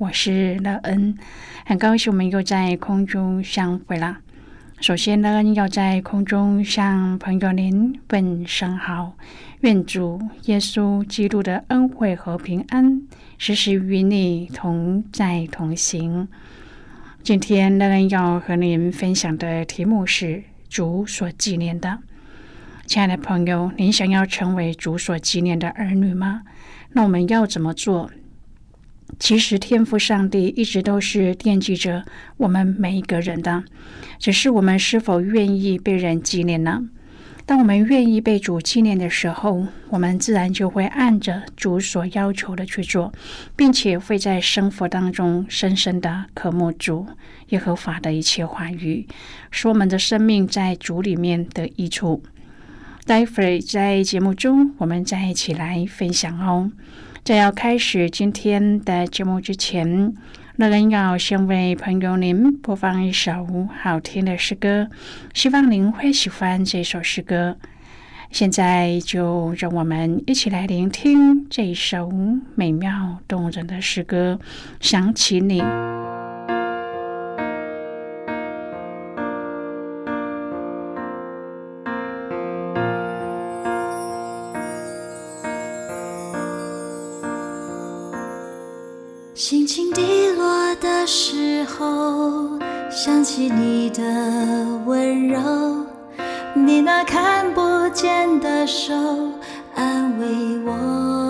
我是乐恩，很高兴我们又在空中相会了。首先，乐恩要在空中向朋友您问声好，愿主耶稣基督的恩惠和平安时时与你同在同行。今天，乐恩要和您分享的题目是主所纪念的。亲爱的朋友，您想要成为主所纪念的儿女吗？那我们要怎么做？其实，天赋上帝一直都是惦记着我们每一个人的，只是我们是否愿意被人纪念呢？当我们愿意被主纪念的时候，我们自然就会按着主所要求的去做，并且会在生活当中深深的渴慕主耶和华的一切话语，使我们的生命在主里面的益处。待会儿在节目中，我们再一起来分享哦。在要开始今天的节目之前，乐人要先为朋友您播放一首好听的诗歌，希望您会喜欢这首诗歌。现在就让我们一起来聆听这首美妙动人的诗歌，想起你。后，想起你的温柔，你那看不见的手安慰我。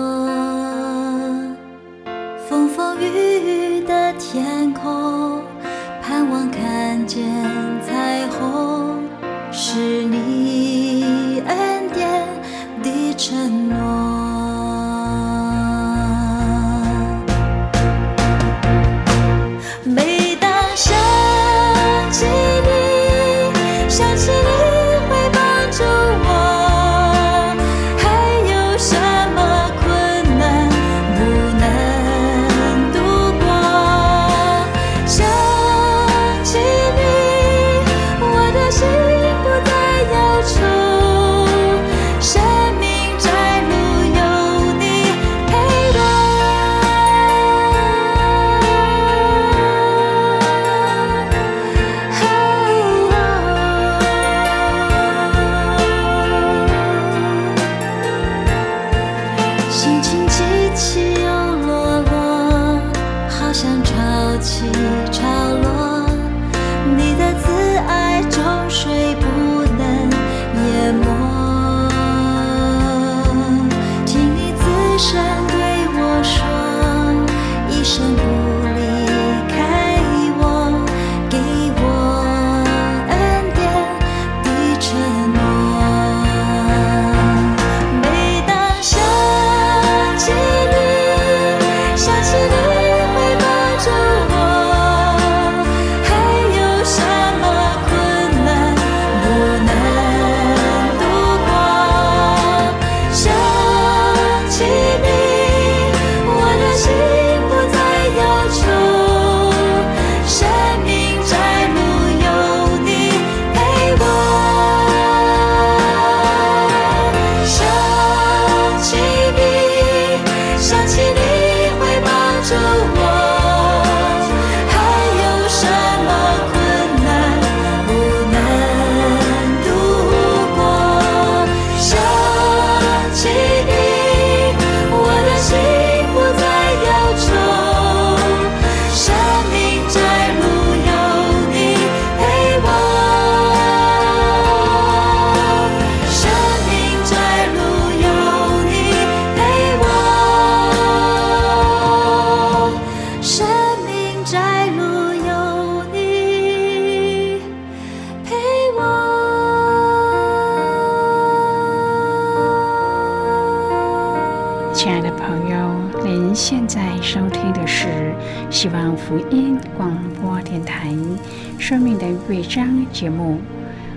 现在收听的是希望福音广播电台《生命的乐章》节目。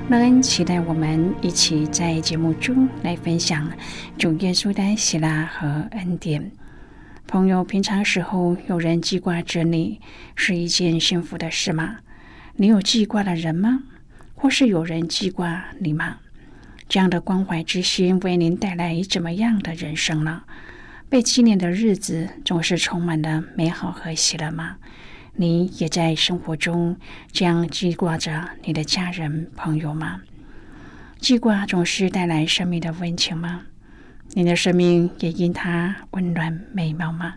乐恩期待我们一起在节目中来分享主耶稣的喜乐和恩典。朋友，平常时候有人记挂着你，是一件幸福的事吗？你有记挂的人吗？或是有人记挂你吗？这样的关怀之心为您带来怎么样的人生呢？被纪念的日子总是充满了美好和喜乐吗？你也在生活中这样记挂着你的家人朋友吗？记挂总是带来生命的温情吗？你的生命也因它温暖美妙吗？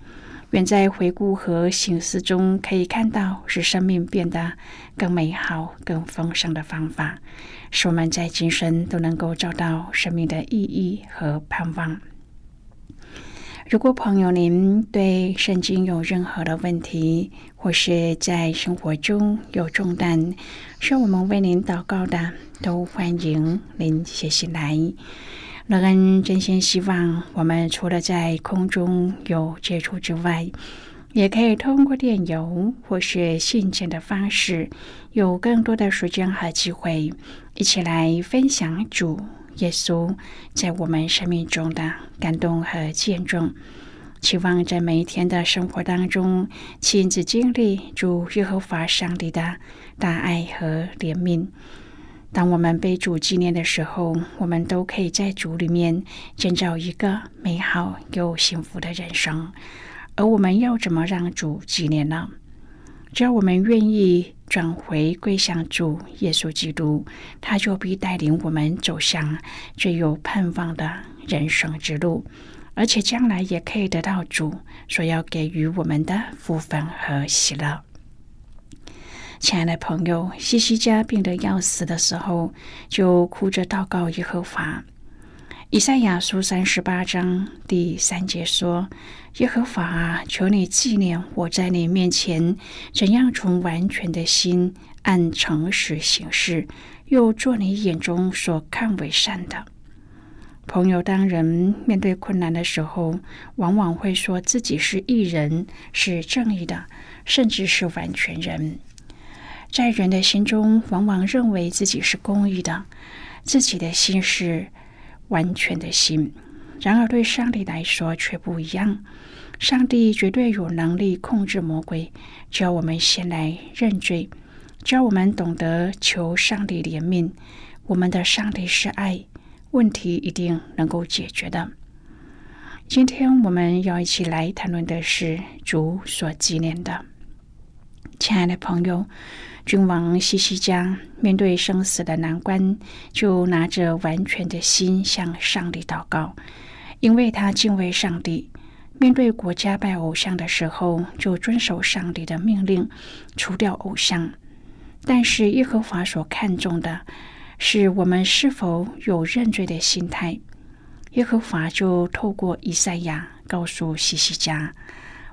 愿在回顾和醒思中，可以看到使生命变得更美好、更丰盛的方法，使我们在今生都能够找到生命的意义和盼望。如果朋友您对圣经有任何的问题，或是在生活中有重担，需要我们为您祷告的，都欢迎您写信来。乐恩真心希望，我们除了在空中有接触之外，也可以通过电邮或是信件的方式，有更多的时间和机会，一起来分享主。耶稣在我们生命中的感动和见证，期望在每一天的生活当中亲自经历主耶和华上帝的大爱和怜悯。当我们被主纪念的时候，我们都可以在主里面建造一个美好又幸福的人生。而我们要怎么让主纪念呢？只要我们愿意。转回归向主耶稣基督，他就必带领我们走向最有盼望的人生之路，而且将来也可以得到主所要给予我们的福分和喜乐。亲爱的朋友，西西家病得要死的时候，就哭着祷告耶和华。以赛亚书三十八章第三节说：“耶和华啊，求你纪念我在你面前怎样从完全的心按诚实行事，又做你眼中所看为善的。”朋友，当人面对困难的时候，往往会说自己是义人，是正义的，甚至是完全人。在人的心中，往往认为自己是公义的，自己的心是。完全的心，然而对上帝来说却不一样。上帝绝对有能力控制魔鬼，只要我们先来认罪，只要我们懂得求上帝怜悯，我们的上帝是爱，问题一定能够解决的。今天我们要一起来谈论的是主所纪念的，亲爱的朋友。君王西西家面对生死的难关，就拿着完全的心向上帝祷告，因为他敬畏上帝。面对国家拜偶像的时候，就遵守上帝的命令，除掉偶像。但是耶和华所看重的是我们是否有认罪的心态。耶和华就透过以赛亚告诉西西家：“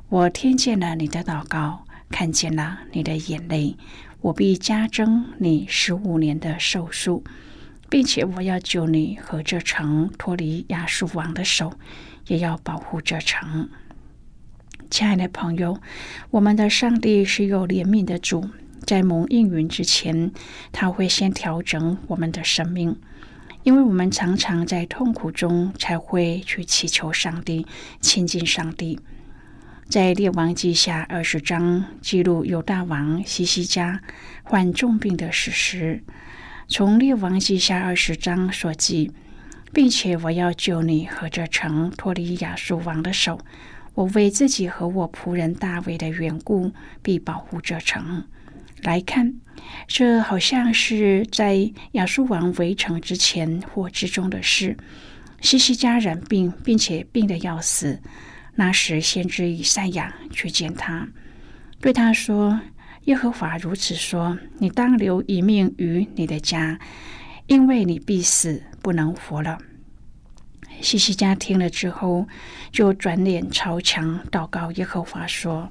我听见了你的祷告，看见了你的眼泪。”我必加增你十五年的寿数，并且我要救你和这城脱离亚述王的手，也要保护这城。亲爱的朋友，我们的上帝是有怜悯的主，在蒙应允之前，他会先调整我们的生命，因为我们常常在痛苦中才会去祈求上帝，亲近上帝。在列王记下二十章记录犹大王西西家患重病的史实。从列王记下二十章所记，并且我要救你和这城脱离亚述王的手。我为自己和我仆人大卫的缘故，必保护这城。来看，这好像是在亚述王围城之前或之中的事。西西家染病，并且病得要死。那时，先知以赛亚去见他，对他说：“耶和华如此说：你当留一命于你的家，因为你必死，不能活了。”西西家听了之后，就转脸朝墙祷告耶和华说：“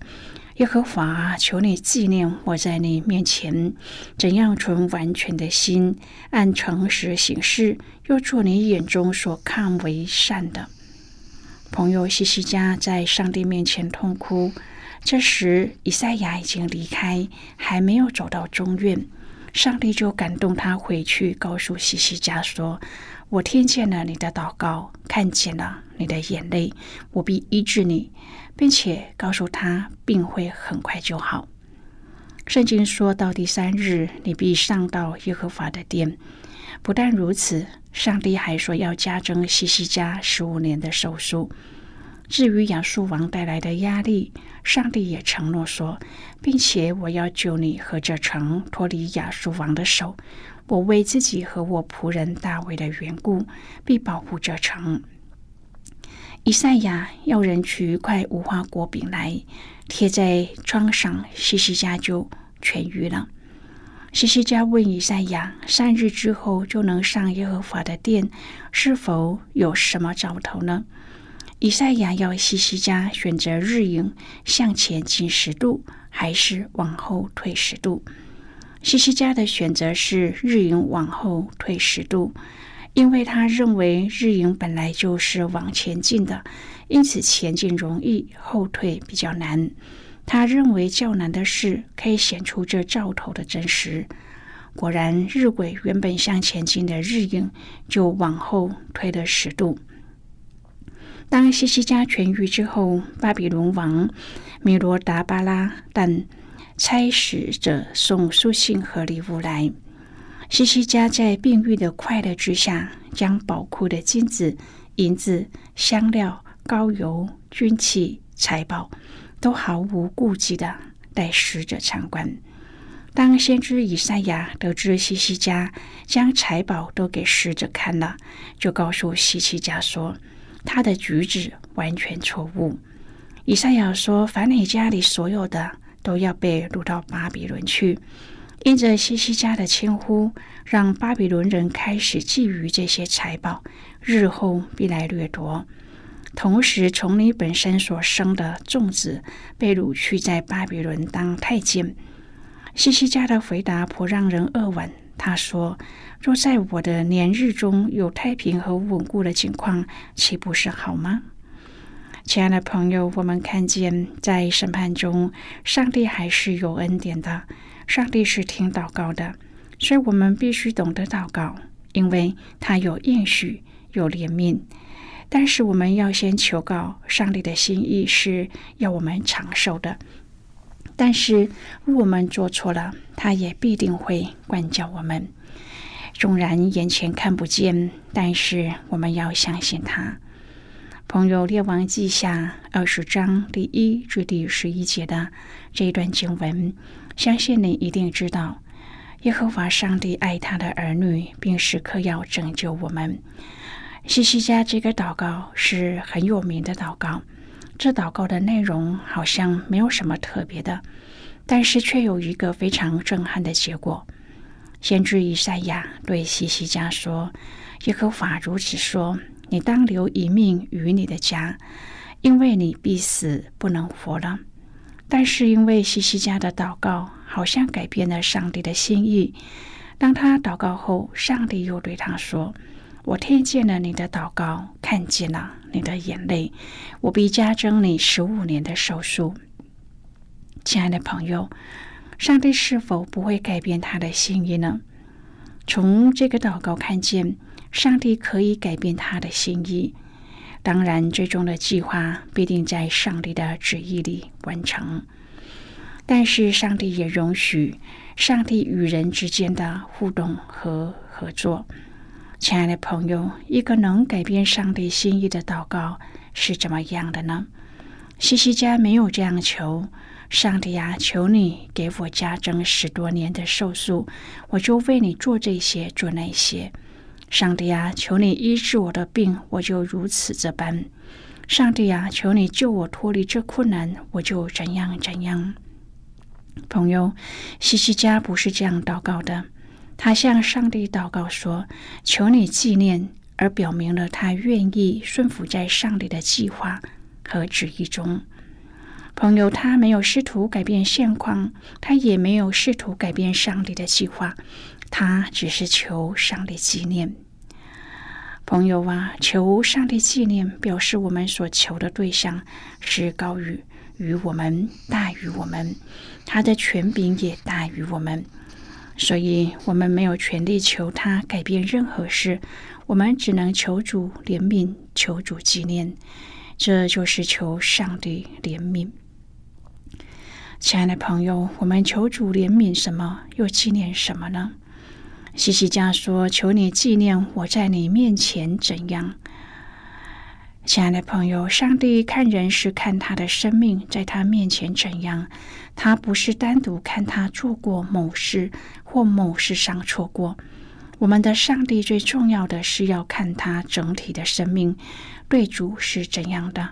耶和华，求你纪念我在你面前怎样存完全的心，按诚实行事，又做你眼中所看为善的。”朋友西西家在上帝面前痛哭。这时，以赛亚已经离开，还没有走到中院，上帝就感动他回去，告诉西西家说。我听见了你的祷告，看见了你的眼泪，我必医治你，并且告诉他病会很快就好。圣经说到第三日，你必上到耶和华的殿。不但如此，上帝还说要加增西西家十五年的寿数。至于亚述王带来的压力，上帝也承诺说，并且我要救你和这城脱离亚述王的手。我为自己和我仆人大卫的缘故，必保护这城。以赛亚要人取一块无花果饼来贴在窗上，西西家就痊愈了。西西家问以赛亚：三日之后就能上耶和华的殿，是否有什么兆头呢？以赛亚要西西家选择日影向前进十度，还是往后退十度？西西家的选择是日影往后退十度，因为他认为日影本来就是往前进的，因此前进容易，后退比较难。他认为较难的事可以显出这兆头的真实。果然，日晷原本向前进的日影就往后退了十度。当西西家痊愈之后，巴比伦王米罗达巴拉但。差使者送书信和礼物来。西西家在病愈的快乐之下，将宝库的金子、银子、香料、膏油、军器、财宝，都毫无顾忌的带使者参观。当先知以赛亚得知西西家将财宝都给使者看了，就告诉西西家说：“他的举止完全错误。”以赛亚说：“凡你家里所有的。”都要被掳到巴比伦去。因着西西家的称呼，让巴比伦人开始觊觎这些财宝，日后必来掠夺。同时，从你本身所生的众子被掳去，在巴比伦当太监。西西家的回答颇让人扼腕。他说：“若在我的年日中有太平和稳固的情况，岂不是好吗？”亲爱的朋友，我们看见在审判中，上帝还是有恩典的。上帝是听祷告的，所以我们必须懂得祷告，因为他有应许，有怜悯。但是我们要先求告，上帝的心意是要我们长寿的。但是我们做错了，他也必定会管教我们。纵然眼前看不见，但是我们要相信他。朋友，《列王记下》二十章第一至第十一节的这一段经文，相信你一定知道，耶和华上帝爱他的儿女，并时刻要拯救我们。西西家这个祷告是很有名的祷告，这祷告的内容好像没有什么特别的，但是却有一个非常震撼的结果。先知以赛亚对西西家说：“耶和华如此说。”你当留一命于你的家，因为你必死，不能活了。但是因为西西家的祷告，好像改变了上帝的心意。当他祷告后，上帝又对他说：“我听见了你的祷告，看见了你的眼泪，我必加增你十五年的寿数。”亲爱的朋友，上帝是否不会改变他的心意呢？从这个祷告看见。上帝可以改变他的心意，当然，最终的计划必定在上帝的旨意里完成。但是，上帝也容许上帝与人之间的互动和合作。亲爱的朋友，一个能改变上帝心意的祷告是怎么样的呢？西西家没有这样求：“上帝啊，求你给我加增十多年的寿数，我就为你做这些，做那些。”上帝啊，求你医治我的病，我就如此这般。上帝啊，求你救我脱离这困难，我就怎样怎样。”朋友，西西家不是这样祷告的，他向上帝祷告说：“求你纪念。”而表明了他愿意顺服在上帝的计划和旨意中。朋友，他没有试图改变现况，他也没有试图改变上帝的计划，他只是求上帝纪念。朋友啊，求上帝纪念，表示我们所求的对象是高于于我们，大于我们，他的权柄也大于我们，所以我们没有权利求他改变任何事。我们只能求主怜悯，求主纪念，这就是求上帝怜悯。亲爱的朋友，我们求主怜悯什么，又纪念什么呢？西西家说：“求你纪念我在你面前怎样。”亲爱的朋友，上帝看人是看他的生命在他面前怎样，他不是单独看他做过某事或某事上错过。我们的上帝最重要的是要看他整体的生命对主是怎样的，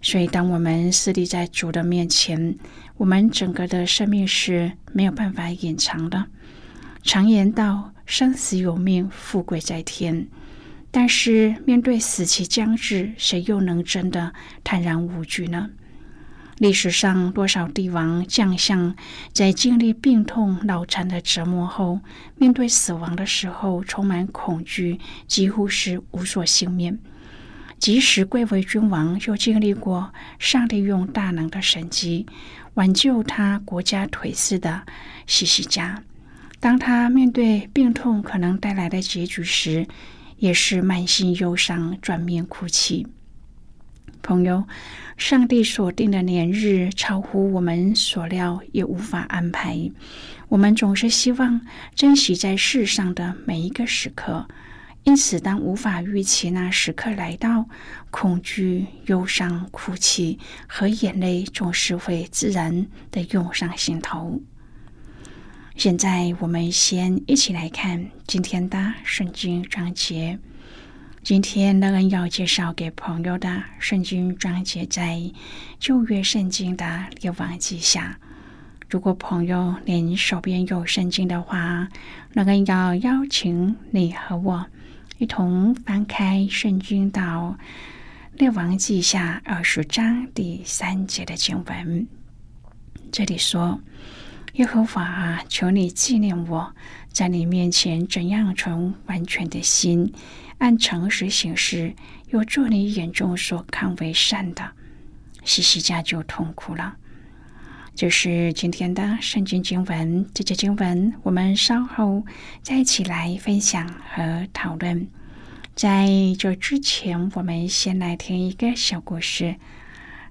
所以当我们私立在主的面前，我们整个的生命是没有办法隐藏的。常言道：“生死有命，富贵在天。”但是面对死期将至，谁又能真的坦然无惧呢？历史上多少帝王将相，在经历病痛、脑残的折磨后，面对死亡的时候，充满恐惧，几乎是无所幸免。即使贵为君王，又经历过上帝用大能的神迹挽救他国家颓势的西西家，当他面对病痛可能带来的结局时，也是满心忧伤，转面哭泣。朋友。上帝所定的年日超乎我们所料，也无法安排。我们总是希望珍惜在世上的每一个时刻，因此当无法预期那时刻来到，恐惧、忧伤、哭泣和眼泪总是会自然的涌上心头。现在，我们先一起来看今天的圣经章节。今天乐恩要介绍给朋友的圣经章节在旧约圣经的列王记下。如果朋友您手边有圣经的话，乐恩要邀请你和我一同翻开圣经到列王记下二十章第三节的经文。这里说：“耶和华啊，求你纪念我在你面前怎样存完全的心。”按诚实行事，又做你眼中所看为善的，西西家就痛苦了。这是今天的圣经经文，这节经文我们稍后再一起来分享和讨论。在这之前，我们先来听一个小故事。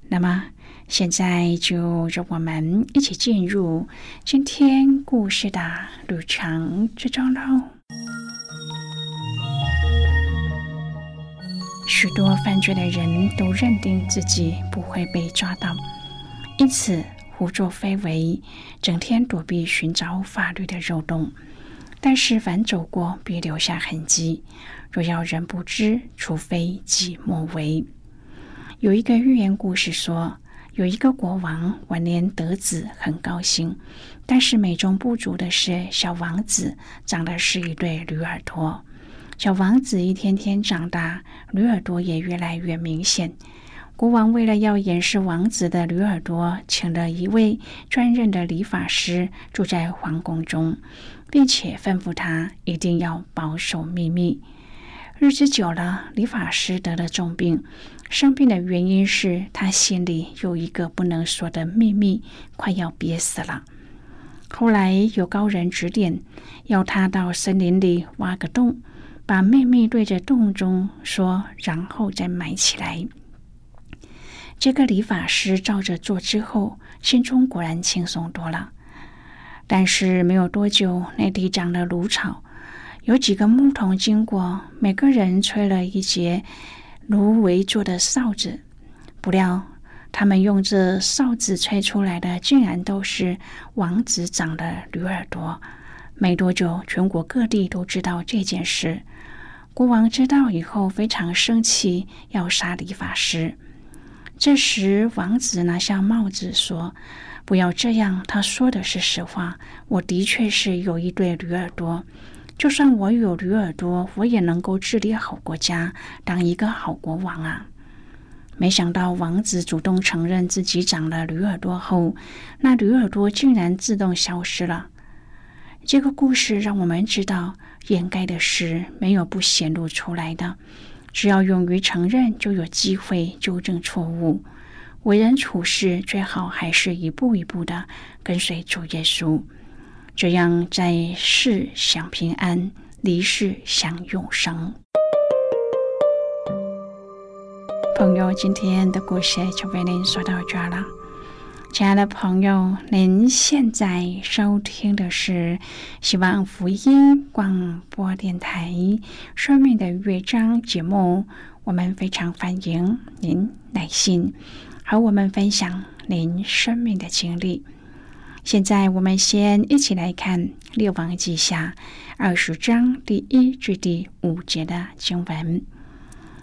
那么，现在就让我们一起进入今天故事的旅程之中喽。许多犯罪的人都认定自己不会被抓到，因此胡作非为，整天躲避寻找法律的漏洞。但是凡走过必留下痕迹，若要人不知，除非己莫为。有一个寓言故事说，有一个国王晚年得子，很高兴，但是美中不足的是，小王子长的是一对驴耳朵。小王子一天天长大，驴耳朵也越来越明显。国王为了要掩饰王子的驴耳朵，请了一位专任的理发师住在皇宫中，并且吩咐他一定要保守秘密。日子久了，理发师得了重病，生病的原因是他心里有一个不能说的秘密，快要憋死了。后来有高人指点，要他到森林里挖个洞。把秘密对着洞中说，然后再埋起来。这个理发师照着做之后，心中果然轻松多了。但是没有多久，那地长了芦草，有几个牧童经过，每个人吹了一节芦苇做的哨子。不料，他们用这哨子吹出来的，竟然都是王子长的驴耳朵。没多久，全国各地都知道这件事。国王知道以后非常生气，要杀理发师。这时，王子拿下帽子说：“不要这样，他说的是实话。我的确是有一对驴耳朵。就算我有驴耳朵，我也能够治理好国家，当一个好国王啊！”没想到，王子主动承认自己长了驴耳朵后，那驴耳朵竟然自动消失了。这个故事让我们知道，掩盖的事没有不显露出来的。只要勇于承认，就有机会纠正错误。为人处事，最好还是一步一步的跟随主耶稣，这样在世享平安，离世享永生。朋友，今天的故事就为您说到这儿了。亲爱的朋友，您现在收听的是希望福音广播电台《生命的乐章》节目。我们非常欢迎您耐心和我们分享您生命的经历。现在，我们先一起来看《列王记下》二十章第一至第五节的经文。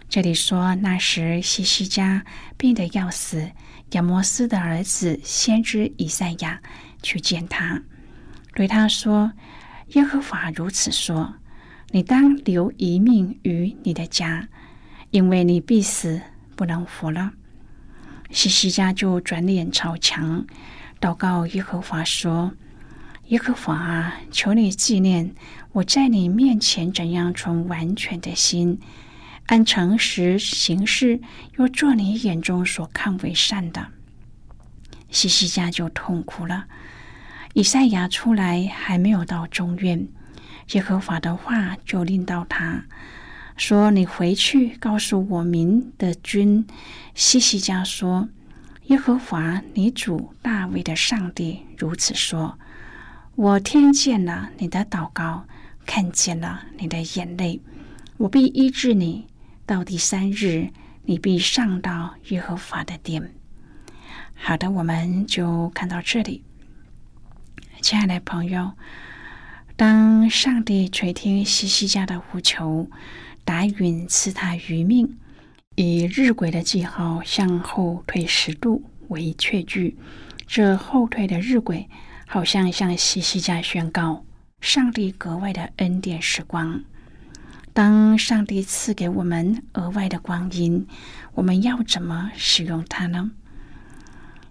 这里说，那时西西家病得要死。亚摩斯的儿子先知以赛亚去见他，对他说：“耶和华如此说：你当留一命于你的家，因为你必死，不能活了。”西西家就转脸朝墙，祷告耶和华说：“耶和华啊，求你纪念我在你面前怎样存完全的心。”按诚实行事，又做你眼中所看为善的，西西家就痛哭了。以赛亚出来还没有到中院，耶和华的话就令到他说：“你回去告诉我民的君西西家说，耶和华你主大卫的上帝如此说：我听见了你的祷告，看见了你的眼泪，我必医治你。”到第三日，你必上到耶和华的殿。好的，我们就看到这里。亲爱的朋友，当上帝垂听西西家的呼求，答允赐他余命，以日晷的记号向后退十度为确据，这后退的日晷好像向西西家宣告上帝格外的恩典时光。当上帝赐给我们额外的光阴，我们要怎么使用它呢？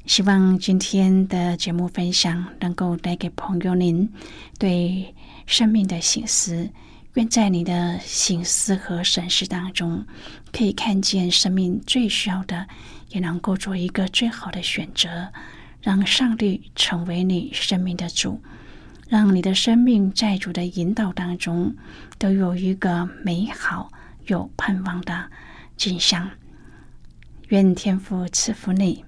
希望今天的节目分享能够带给朋友您对生命的醒思。愿在你的醒思和审视当中，可以看见生命最需要的，也能够做一个最好的选择，让上帝成为你生命的主。让你的生命在主的引导当中，都有一个美好有盼望的景象。愿天父赐福你，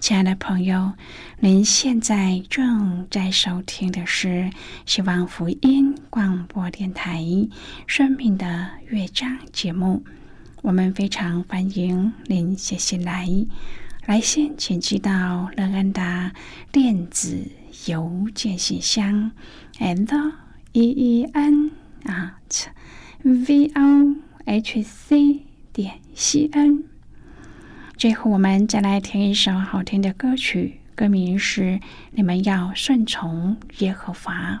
亲爱的朋友。您现在正在收听的是希望福音广播电台《生命的乐章》节目。我们非常欢迎您写信来，来信请寄到乐安达电子。邮件信箱，and e e n at v o h c 点 c n。最后，我们再来听一首好听的歌曲，歌名是《你们要顺从耶和华》。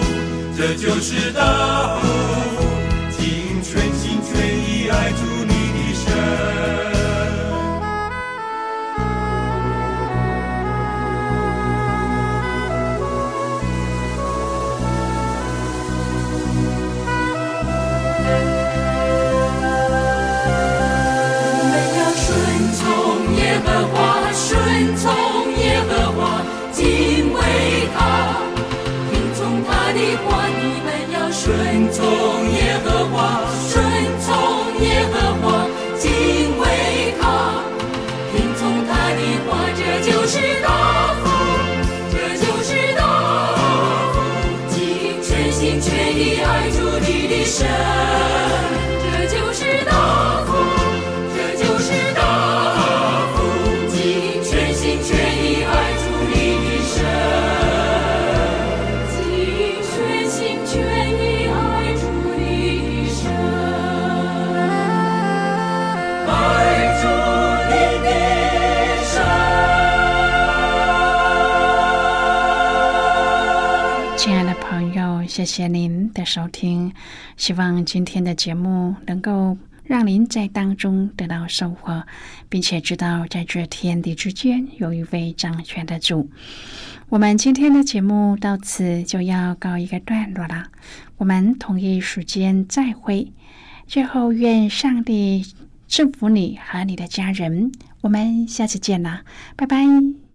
这就是大福。谢谢您的收听，希望今天的节目能够让您在当中得到收获，并且知道在这天地之间有一位掌权的主。我们今天的节目到此就要告一个段落了，我们同一时间再会。最后，愿上帝祝福你和你的家人，我们下次见啦，拜拜。